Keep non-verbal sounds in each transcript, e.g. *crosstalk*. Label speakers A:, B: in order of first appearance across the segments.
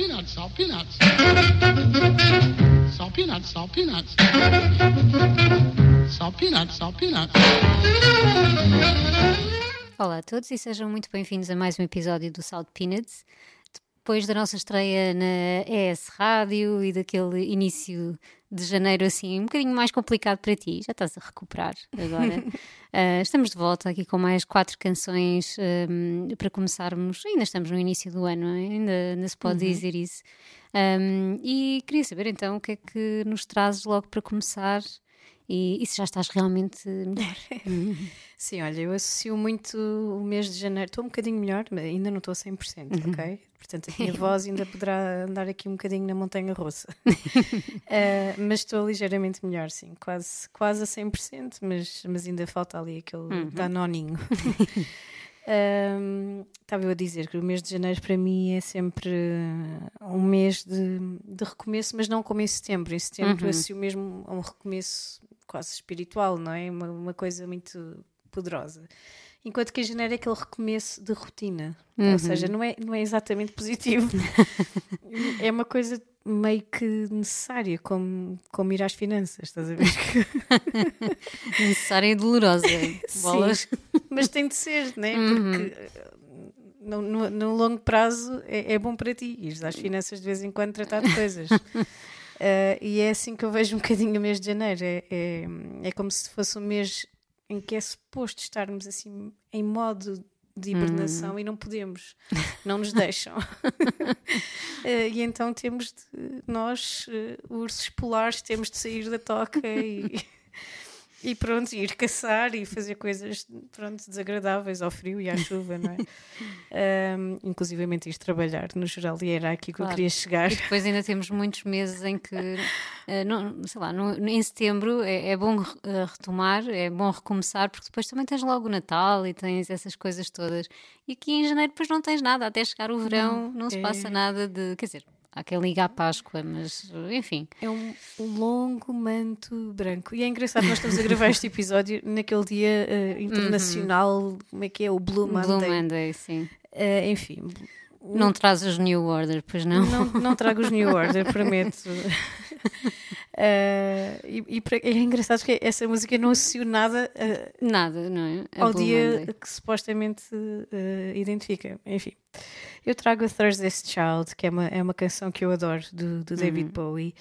A: peanuts, salt peanuts. Salt peanuts, salt peanuts. Salt peanuts, salt peanuts.
B: Olá a todos e sejam muito bem-vindos a mais um episódio do Salt Peanuts. Depois da nossa estreia na ES Rádio e daquele início de janeiro assim um bocadinho mais complicado para ti, já estás a recuperar agora. uh, *laughs* estamos de volta aqui com mais quatro canções um, para começarmos. Ainda estamos no início do ano, ainda, ainda se pode uhum. dizer isso. Um, e queria saber então o que é que nos trazes logo para começar e, e se já estás realmente melhor. *laughs*
C: Sim, olha, eu associo muito o mês de janeiro. Estou um bocadinho melhor, mas ainda não estou a 100%, uhum. ok? Portanto, a minha *laughs* voz ainda poderá andar aqui um bocadinho na montanha russa. uh, *laughs* mas estou ligeiramente melhor, sim. Quase, quase a 100%, mas, mas ainda falta ali aquele uhum. danoninho. Um, estava eu a dizer que o mês de janeiro para mim é sempre um mês de, de recomeço, mas não como em setembro. Em setembro uhum. associo mesmo a um recomeço quase espiritual, não é? Uma, uma coisa muito poderosa. Enquanto que em janeiro é aquele recomeço de rotina, uhum. ou seja, não é, não é exatamente positivo. *laughs* é uma coisa meio que necessária, como, como ir às finanças, estás a ver? *laughs*
B: necessária e dolorosa. Bolas.
C: Sim, mas tem de ser, não é? Uhum. Porque no, no, no, longo prazo é, é, bom para ti ir às finanças de vez em quando tratar de coisas. *laughs* Uh, e é assim que eu vejo um bocadinho o mês de janeiro. É, é, é como se fosse um mês em que é suposto estarmos assim em modo de hibernação uhum. e não podemos, não nos deixam. uh, *laughs* e então temos de, nós, uh, ursos polares, temos de sair da toca e *laughs* e pronto, ir caçar e fazer coisas pronto, desagradáveis ao frio e à chuva, não é? *laughs* um, inclusivamente ir trabalhar, no geral, e era aqui que claro. eu queria chegar.
B: E depois ainda temos muitos meses em que, uh, não, sei lá, no, em setembro é, é bom uh, retomar, é bom recomeçar, porque depois também tens logo o Natal e tens essas coisas todas. E aqui em janeiro depois não tens nada, até chegar o verão não, não se é... passa nada de, quer dizer, Há quem liga à Páscoa, mas enfim.
C: É um longo manto branco. E é engraçado, nós estamos a gravar este episódio naquele dia uh, internacional, uhum. como é que é? O Blue Monday.
B: Blue Monday, sim.
C: Uh, enfim.
B: Não traz os New Order, pois não?
C: Não, não trago os New Order, *laughs* prometo. Uh, e, e, é engraçado que essa música não associa nada,
B: uh, nada não é?
C: ao dia Monday. que supostamente uh, identifica. Enfim, eu trago a Thursday's Child, que é uma, é uma canção que eu adoro, do, do David uhum. Bowie.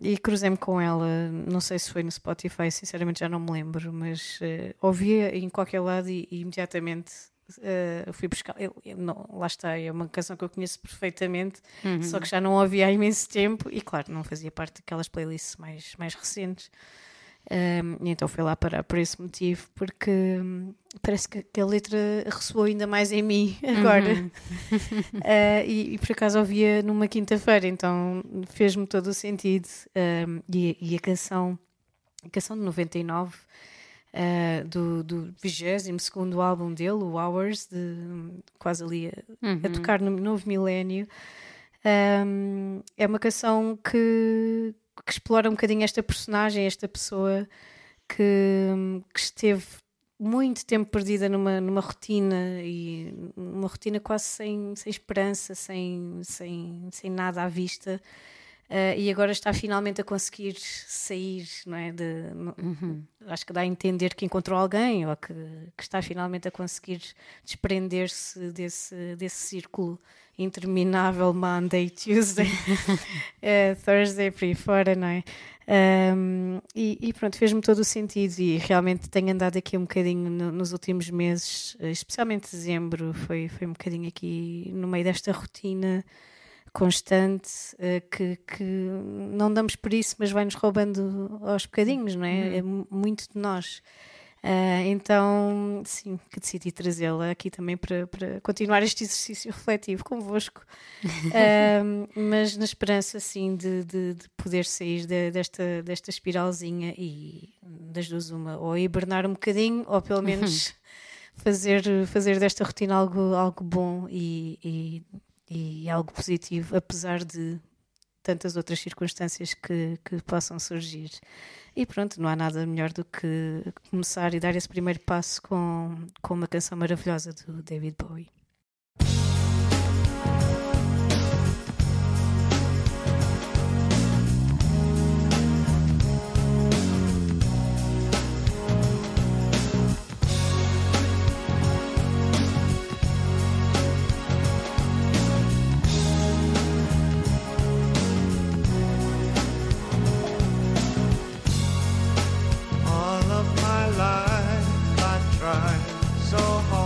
C: e cruzei-me com ela, não sei se foi no Spotify, sinceramente já não me lembro, mas ouvia em qualquer lado e, e imediatamente Uh, fui buscar, eu, eu, não, lá está, é uma canção que eu conheço perfeitamente, uhum. só que já não ouvi há imenso tempo e, claro, não fazia parte daquelas playlists mais, mais recentes. Um, e então fui lá parar por esse motivo, porque hum, parece que, que, a letra ressoou ainda mais em mim *laughs* agora. Uhum. uh, *laughs* e, e, por acaso ouvia numa quinta-feira, então fez-me todo o sentido. Um, e, e, a canção, a canção de 99 uh, do, do 22 álbum dele, o Hours, de, quase ali a, uhum. a tocar no novo milénio. Um, é uma canção que, que, explora um bocadinho esta personagem, esta pessoa que, que esteve muito tempo perdida numa, numa rotina e uma rotina quase sem, sem esperança, sem, sem, sem nada à vista. Uh, e agora está finalmente a conseguir sair, não é? De, uhum. Acho que dá a entender que encontrou alguém ou que, que está finalmente a conseguir desprender-se desse, desse círculo interminável Monday, Tuesday, uh, *laughs* Thursday, por aí fora, não é? Um, e, e, pronto, fez-me todo o sentido e realmente tenho andado aqui um bocadinho no, nos últimos meses, especialmente dezembro, foi, foi um bocadinho aqui no meio desta rotina constante uh, que, que não damos por isso, mas vai-nos roubando aos bocadinhos, não é? Uhum. É muito de nós. Uh, então, sim, que decidi trazê-la aqui também para, para continuar este exercício *laughs* refletivo convosco, uh, mas na esperança, sim, de, de, de poder sair de, desta, desta espiralzinha e das duas uma, ou hibernar um bocadinho, ou pelo menos *laughs* fazer, fazer desta rotina algo, algo bom e, e e algo positivo, apesar de tantas outras circunstâncias que, que possam surgir. E pronto, não há nada melhor do que começar e dar esse primeiro passo com, com uma canção maravilhosa do David Bowie.
D: so hard.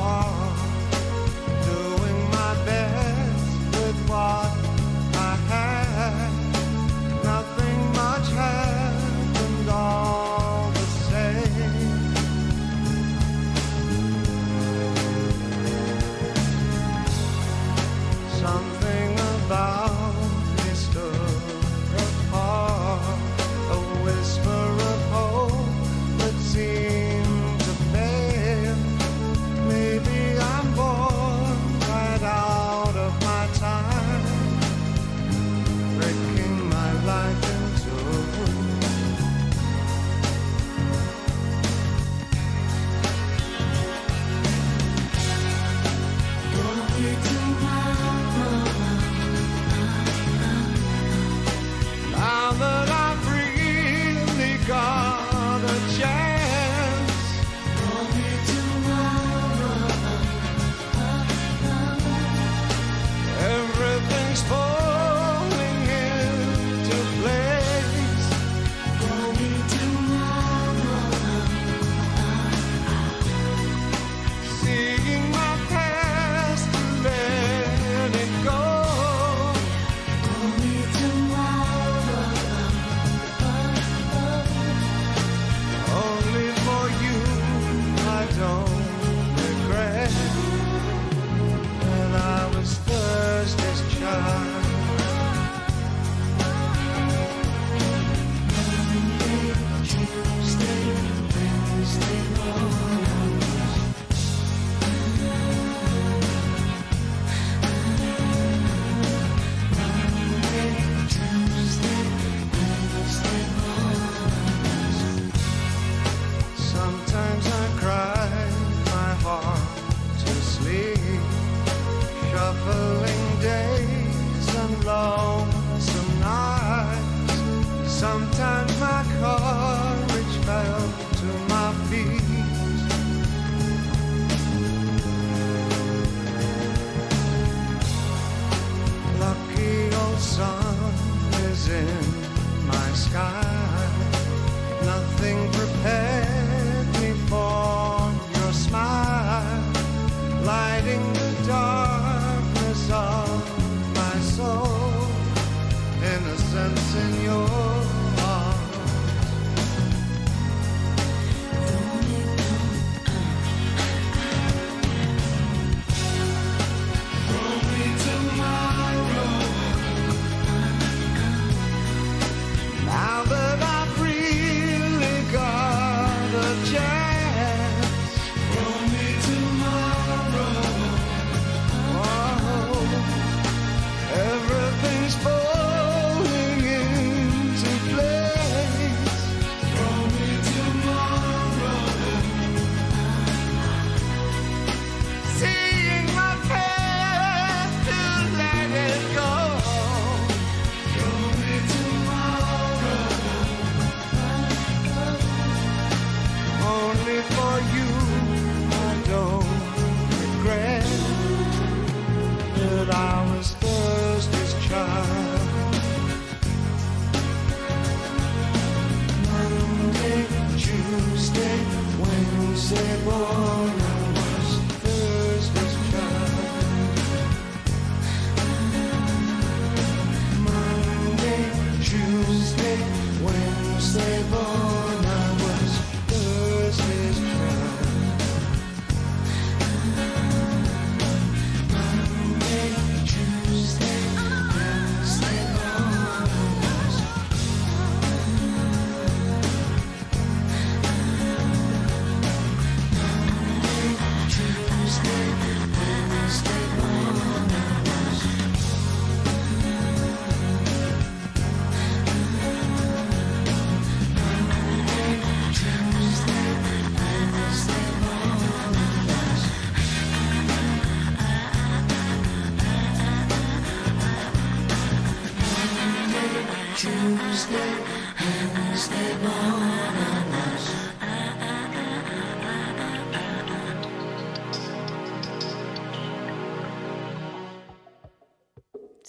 D: more.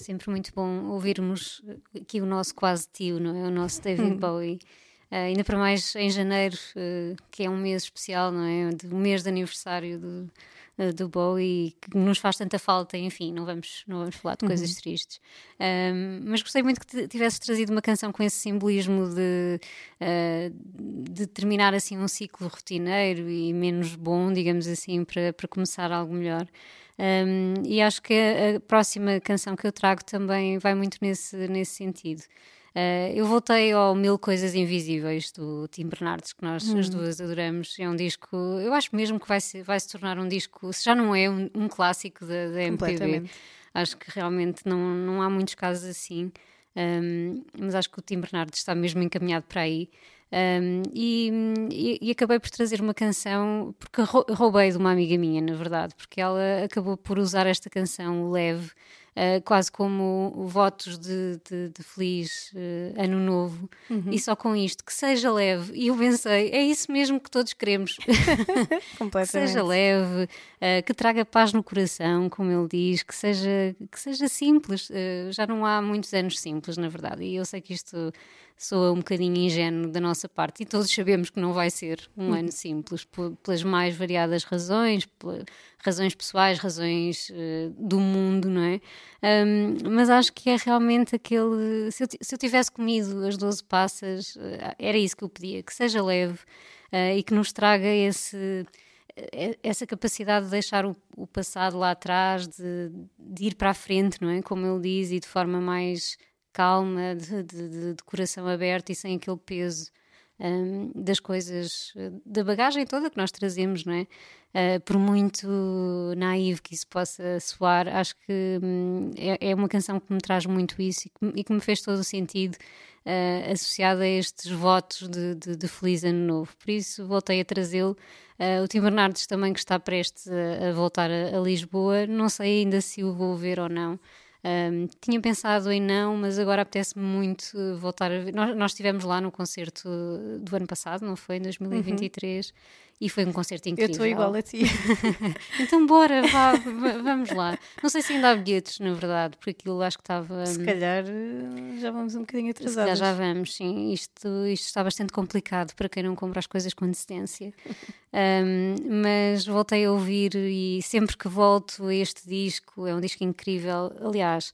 B: Sempre muito bom ouvirmos aqui o nosso quase tio, não é? O nosso David *laughs* Bowie. Ah, ainda para mais em janeiro, eh, que é um mês especial, não é? De- Um mês de aniversário do, eh, do Bowie, que nos faz tanta falta, enfim, não vamos, não vamos falar de coisas tristes. Ahm, mas gostei muito que tivesses trazido uma canção com esse simbolismo de, de terminar assim um ciclo rotineiro e menos bom, digamos assim, para, para começar algo melhor. Um, e acho que a, a próxima canção que eu trago também vai muito nesse, nesse sentido. Uh, eu voltei ao Mil Coisas Invisíveis do Tim Bernardes, que nós as duas adoramos. É um disco, eu acho mesmo que vai se, vai se tornar um disco, se já não é um, um clássico da, da MPB. Acho que realmente não, não há muitos casos assim. Um, mas acho que o Tim Bernardes está mesmo encaminhado para aí. Um, e, e- acabei por trazer uma canção, porque rou- roubei de uma amiga minha, na verdade, porque ela acabou por usar esta canção, Leve, uh, quase como votos de, de- de feliz uh, ano novo, e só com isto, que seja leve. E eu pensei, é isso mesmo que todos queremos. *laughs* que seja leve, eh, que traga paz no coração, como ele diz, que seja, que seja simples. Já não há muitos anos simples, na verdade, e eu sei que isto soa um bocadinho ingênuo da nossa parte, e todos sabemos que não vai ser um ano simples, pelas mais variadas razões, razões pessoais, razões eh, do mundo, não é? Ahm, mas acho que é realmente aquele. Se eu, se eu tivesse comido as 12 passas, eh, era isso que eu pedia, que seja leve eh, e que nos traga esse essa capacidade de deixar o, o passado lá atrás, de, de ir para a frente, não é? Como ele diz, e de forma mais calma, de, de- de- coração aberto e sem aquele peso hum, das coisas, da bagagem toda que nós trazemos, não é? Eh, por muito naivo que isso possa soar, acho que hum, é, é uma canção que me traz muito isso e que, e que me fez todo o sentido eh, associado a estes votos de, de, de Feliz Ano Novo. Por isso voltei a trazê-lo. Eh, o Tim Bernardes também que está prestes a, a voltar a, a Lisboa, não sei ainda se o vou ver ou não. Um, tinha pensado em não, mas agora apetece-me muito voltar a ver. Nós, nós estivemos lá no concerto do ano passado, não foi? Em 2023, e foi um concerto
C: Eu
B: incrível.
C: estou igual a ti. *laughs*
B: Então, bora, vá, vamos lá. Não sei se ainda há bilhetes, na verdade, porque aquilo acho que estava.
C: Se
B: hum,
C: calhar eh, já vamos um bocadinho atrasados.
B: já vamos, sim. Isto, isto está bastante complicado para quem não compra as coisas com antecedência. *laughs* Um, mas voltei a ouvir e sempre que volto a este disco, é um disco incrível. Aliás,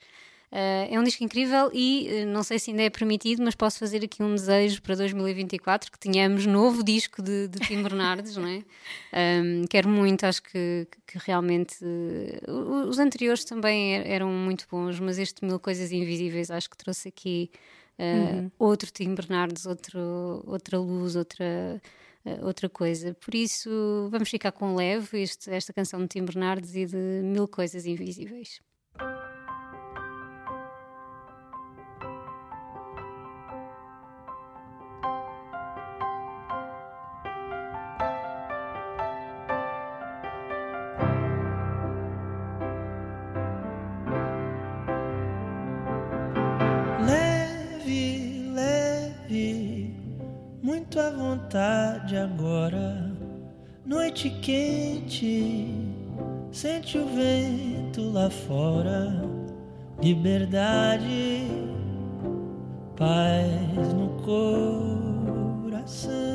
B: uh, é um disco incrível e uh, não sei se ainda é permitido, mas posso fazer aqui um desejo para 2024 que tenhamos novo disco de, de Tim Bernardes, não é? *laughs* Um, quero muito, acho que, que realmente. uh, os anteriores também er- eram muito bons, mas este Mil Coisas Invisíveis acho que trouxe aqui. uh, Outro Tim Bernardes, outro, outra luz, outra, outra coisa. Por isso, vamos ficar com leve este, esta canção de Tim Bernardes e de Mil Coisas Invisíveis.
E: À vontade agora. Noite quente, sente o vento lá fora. Liberdade, paz no coração.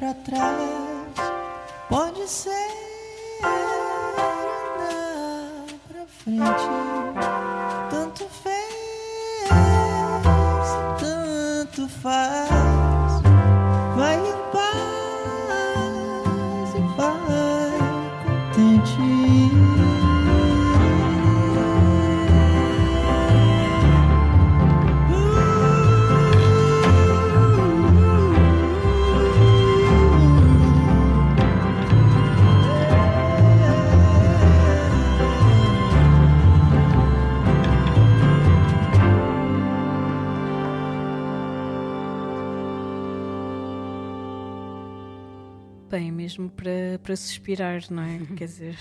E: para trás, pode ser andar para frente. Tanto fez, tanto faz.
C: Mesmo para, para suspirar, não é? *laughs* Quer dizer,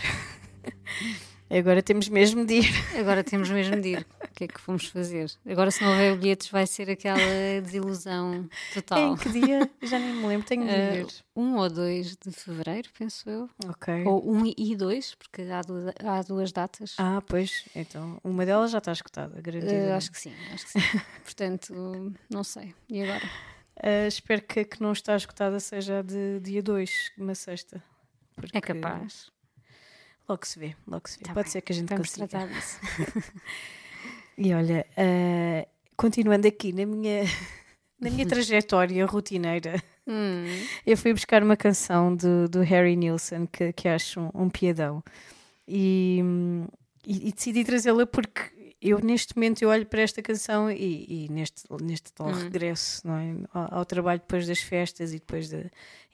C: *laughs* agora temos mesmo de ir.
B: Agora temos mesmo de ir. O que é que vamos fazer? Agora, se não houver bilhetes, vai ser aquela desilusão total.
C: Em que dia? Já nem me lembro, tenho de
B: Ah,
C: ver.
B: 1 ou 2 de fevereiro, penso eu.
C: Ok.
B: Ou 1 e 2, porque há duas, há duas datas.
C: Ah, pois, então uma delas já está escutada, garantida.
B: Ah, acho que sim, acho que sim. Portanto, não sei. E agora?
C: Ah, espero que a que não está escutada seja a de dia 2, uma sexta.
B: É capaz.
C: Logo se vê, logo se vê.
B: Tá
C: Pode
B: bem,
C: ser que a gente
B: Vamos
C: consiga.
B: tratar disso. *laughs*
C: E olha, ah, continuando aqui na minha, *laughs* na minha *laughs* trajetória rotineira,
B: Hum,
C: eu fui buscar uma canção do, do Harry Nilsson que, que acho um, um piadão e, hum, e- e decidi trazê-la porque eu neste momento eu olho para esta canção e, e neste, neste tal regresso não é? ao, ao trabalho depois das festas e depois da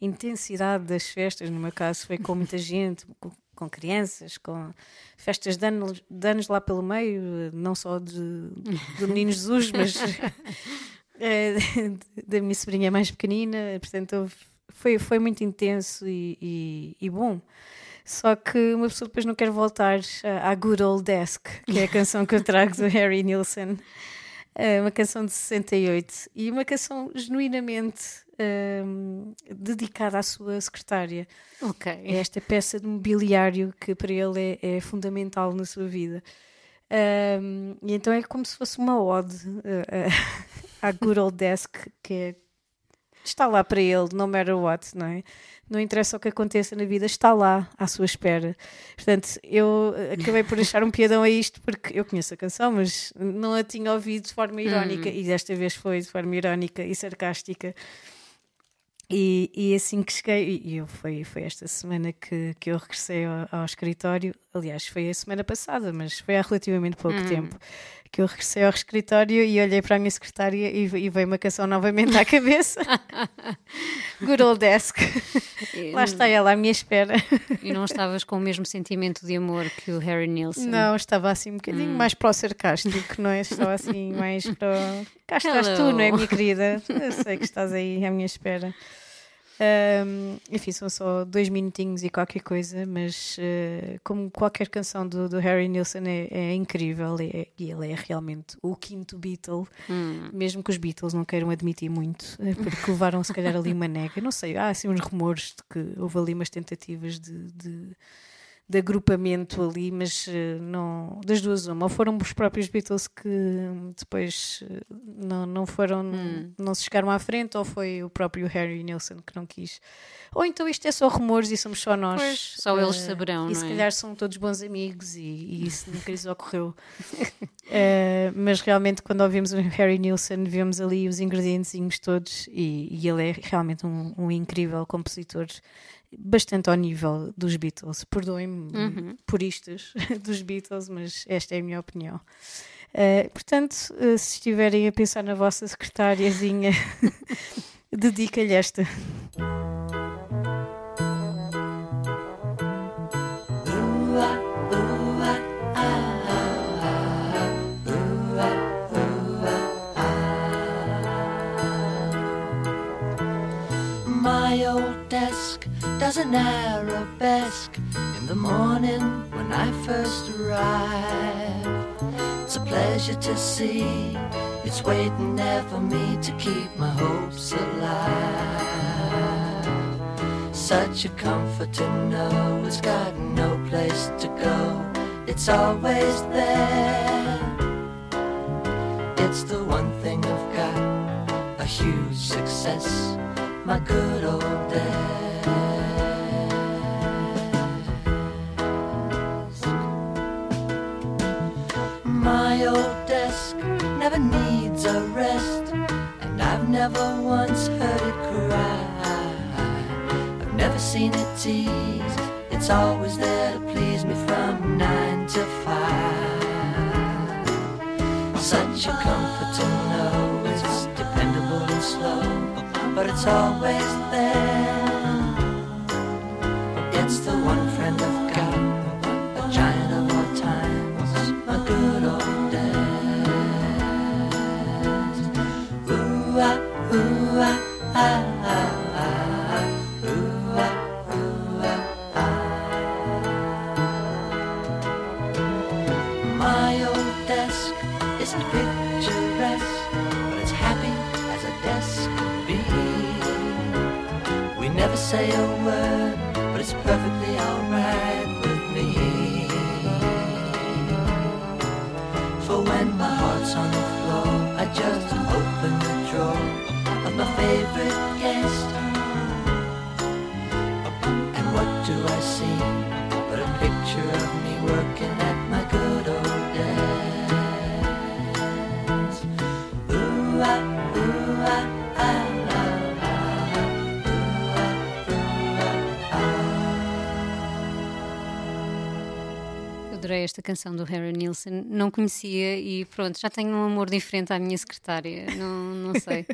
C: intensidade das festas, no meu caso foi com muita *laughs* gente, com, com crianças, com festas de anos, de anos lá pelo meio, não só de, do Menino Jesus, mas *laughs* *laughs* eh, da minha sobrinha mais pequenina, portanto foi, foi muito intenso e, e- e bom. Só que uma pessoa depois não quer voltar à à Good Old Desk, que é a canção que eu trago do *laughs* Harry Nilsson. É uma canção de 68 e uma canção genuinamente hum, dedicada à sua secretária.
B: ok.
C: É esta peça de mobiliário que para ele é, é fundamental na sua vida. Um, e então é como se fosse uma ode uh, uh, *laughs* à Good Old Desk, que é- está lá para ele, no matter what, não é? Não interessa o que aconteça na vida, está lá à sua espera. Portanto, eu acabei por achar um piadão a isto, porque eu conheço a canção, mas não a tinha ouvido de forma irónica, e desta vez foi de forma irónica e sarcástica. E, e assim que cheguei, e eu foi, foi esta semana que, que eu regressei ao, ao escritório, aliás, foi a semana passada, mas foi há relativamente pouco tempo que eu regressei ao escritório e olhei para a minha secretária e, e veio uma canção novamente à cabeça. *laughs* Good old desk. Lá está ela à minha espera.
B: E não estavas com o mesmo sentimento de amor que o Harry Nilsson.
C: Não, estava assim um bocadinho mais para o sarcástico, não é? Estava assim mais para. o- Cá estás tu, não é,
B: Hello.
C: minha querida? Eu sei que *laughs* estás aí à minha espera. Ahm, enfim, são só dois minutinhos e qualquer coisa, mas eh, como qualquer canção do, do Harry Nilsson é, é incrível é- e ele é realmente o quinto Beatle,
B: Hum.
C: mesmo que os Beatles não queiram admitir muito, eh, porque levaram se calhar ali uma nega. Não sei, há assim uns rumores de que houve ali umas tentativas de- de de agrupamento ali, mas eh, não, das duas uma, ou foram os próprios Beatles que hum, depois eh, não, não foram, não se chegaram à frente, ou foi o próprio Harry Nilsson que não quis. Ou então isto é só rumores e somos só nós.
B: Pois, só eles
C: eh,
B: saberão,
C: E se
B: é?
C: calhar são todos bons amigos e, e isso nunca lhes ocorreu. *laughs* Eh, mas realmente quando ouvimos o Harry Nilsson vemos ali os ingredientezinhos todos e, e ele é realmente um, um incrível compositor bastante ao nível dos Beatles. Perdoem-me
B: Uhum.
C: puristas *laughs* dos Beatles, mas esta é a minha opinião. Eh, portanto, eh, se estiverem a pensar na vossa secretáriazinha, *laughs* dedica-lhe esta.
F: Desk does an arabesque in the morning when I first arrive. It's a pleasure to see it's waiting there for me to keep my hopes alive. Such a comfort to know it's got no place to go, it's always there. It's the one thing I've got, a huge success, my good old desk. Never needs a rest, and I've never once heard it cry. I've never seen it teased, it's always there to please me from nine to five. Such a comfort to know it's dependable and slow, but it's always there.
B: Esta canção do Harry Nilsson, não conhecia e pronto, já tenho um amor diferente à minha secretária, não, não sei.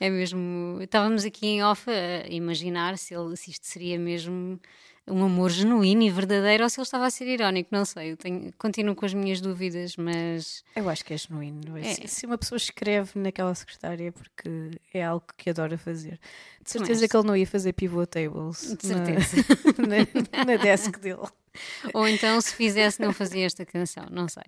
B: É, *laughs* é mesmo. Estávamos aqui em off a imaginar se, ele, se isto seria mesmo um amor genuíno e verdadeiro ou se ele estava a ser irónico, não sei. Tenho- continuo com as minhas dúvidas, mas
C: Eu acho que é genuíno.
B: É.
C: Se- Se uma pessoa escreve naquela secretária é porque é algo que adora fazer. De certeza
B: acho.
C: que ele não ia fazer pivot tables
B: De
C: na-
B: certeza. *laughs*
C: na, na desk dele.
B: Ou então, se fizesse, não fazia esta canção, não sei.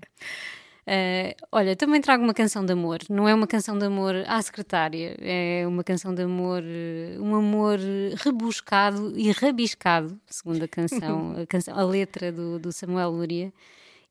B: Eh, olha, também trago uma canção de amor. Não é uma canção de amor à secretária, é uma canção de amor, eh, um amor rebuscado e rabiscado, segundo a canção, *laughs* a, canção, a letra do, do Samuel Luria.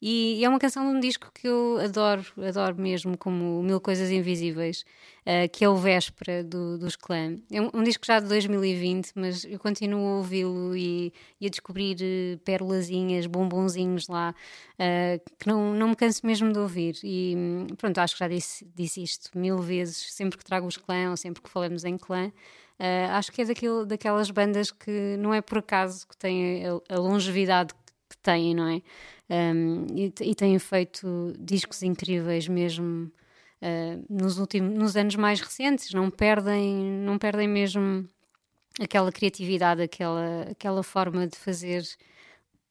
B: E é uma canção de um disco que eu adoro, adoro mesmo, como Mil Coisas Invisíveis, eh, que é o Véspera do, dos Clã. É um, um disco já de 2020, mas eu continuo a ouvi-lo e, e a descobrir eh, pérolazinhas, bombonzinhos lá, eh, que não, não me canso mesmo de ouvir. E pronto, acho que já disse, disse isto mil vezes, sempre que trago os Clã ou sempre que falamos em Clã. acho que é daquele, daquelas bandas que não é por acaso que têm a, a longevidade que têm, não é? Um, e, e têm feito discos incríveis mesmo uh, nos últimos nos anos mais recentes. Não perdem não perdem mesmo aquela criatividade aquela aquela forma de fazer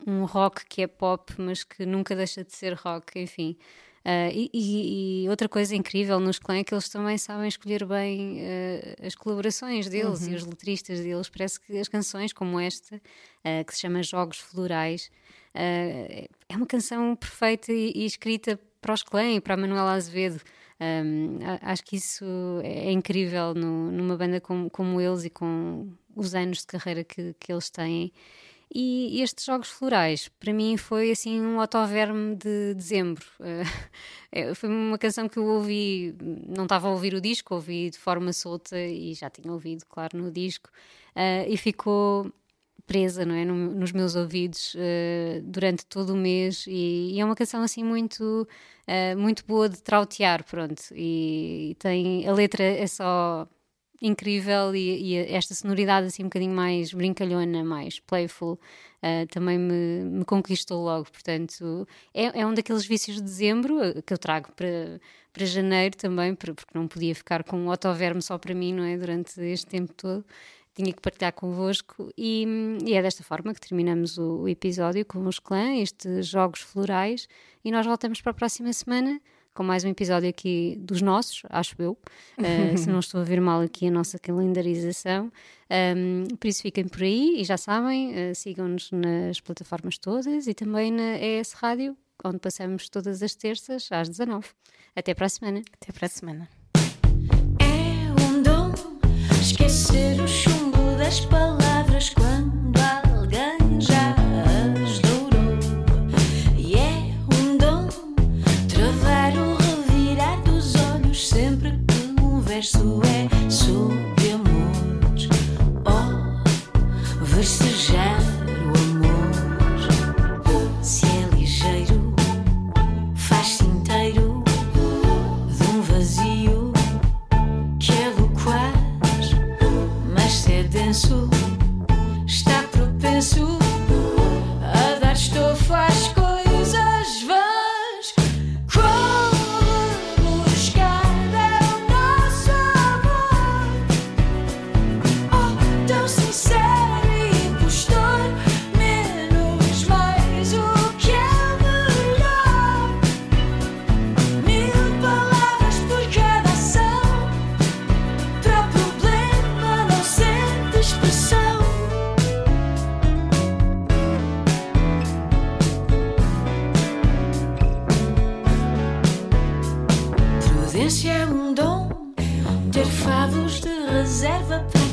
B: um rock que é pop mas que nunca deixa de ser rock enfim. Uh, e, e- outra coisa incrível nos clã é que eles também sabem escolher bem uh, as colaborações deles e os letristas deles. Parece que as canções como esta, uh, que se chama Jogos Florais, uh, é uma canção perfeita e, e escrita para os clã e para a Manuela Azevedo. Um, acho que isso é incrível no- numa banda como, como eles e com os anos de carreira que, que eles têm. E estes jogos florais, para mim, foi assim um autoverme de dezembro. Eh, *laughs* foi uma canção que eu ouvi, não estava a ouvir o disco, ouvi de forma solta e já tinha ouvido, claro, no disco, eh, e ficou presa, não é, no- nos meus ouvidos eh, durante todo o mês e, e é uma canção assim muito eh, muito boa de trautear, pronto, e, e tem a letra é só incrível e, e esta sonoridade assim um bocadinho mais brincalhona, mais playful, uh, também me, me conquistou logo. Portanto, é, é um daqueles vícios de dezembro uh, que eu trago para, para janeiro também, por- porque não podia ficar com um autoverme só para mim, não é? Durante este tempo todo. Tinha que partilhar convosco e, e é desta forma que terminamos o, o episódio com os clãs, estes jogos florais, e nós voltamos para a próxima semana com mais um episódio aqui dos nossos, acho eu, uh, *laughs* se não estou a ver mal aqui a nossa calendarização. Um, por isso fiquem por aí e já sabem, uh, sigam-nos nas plataformas todas e também na ES Rádio, onde passamos todas as terças às 19. Até para a semana.
C: Até para a semana.
G: É um dom esquecer o chumbo é sobre amores. Oh, versejar Esse é um dom, ter favos de reserva para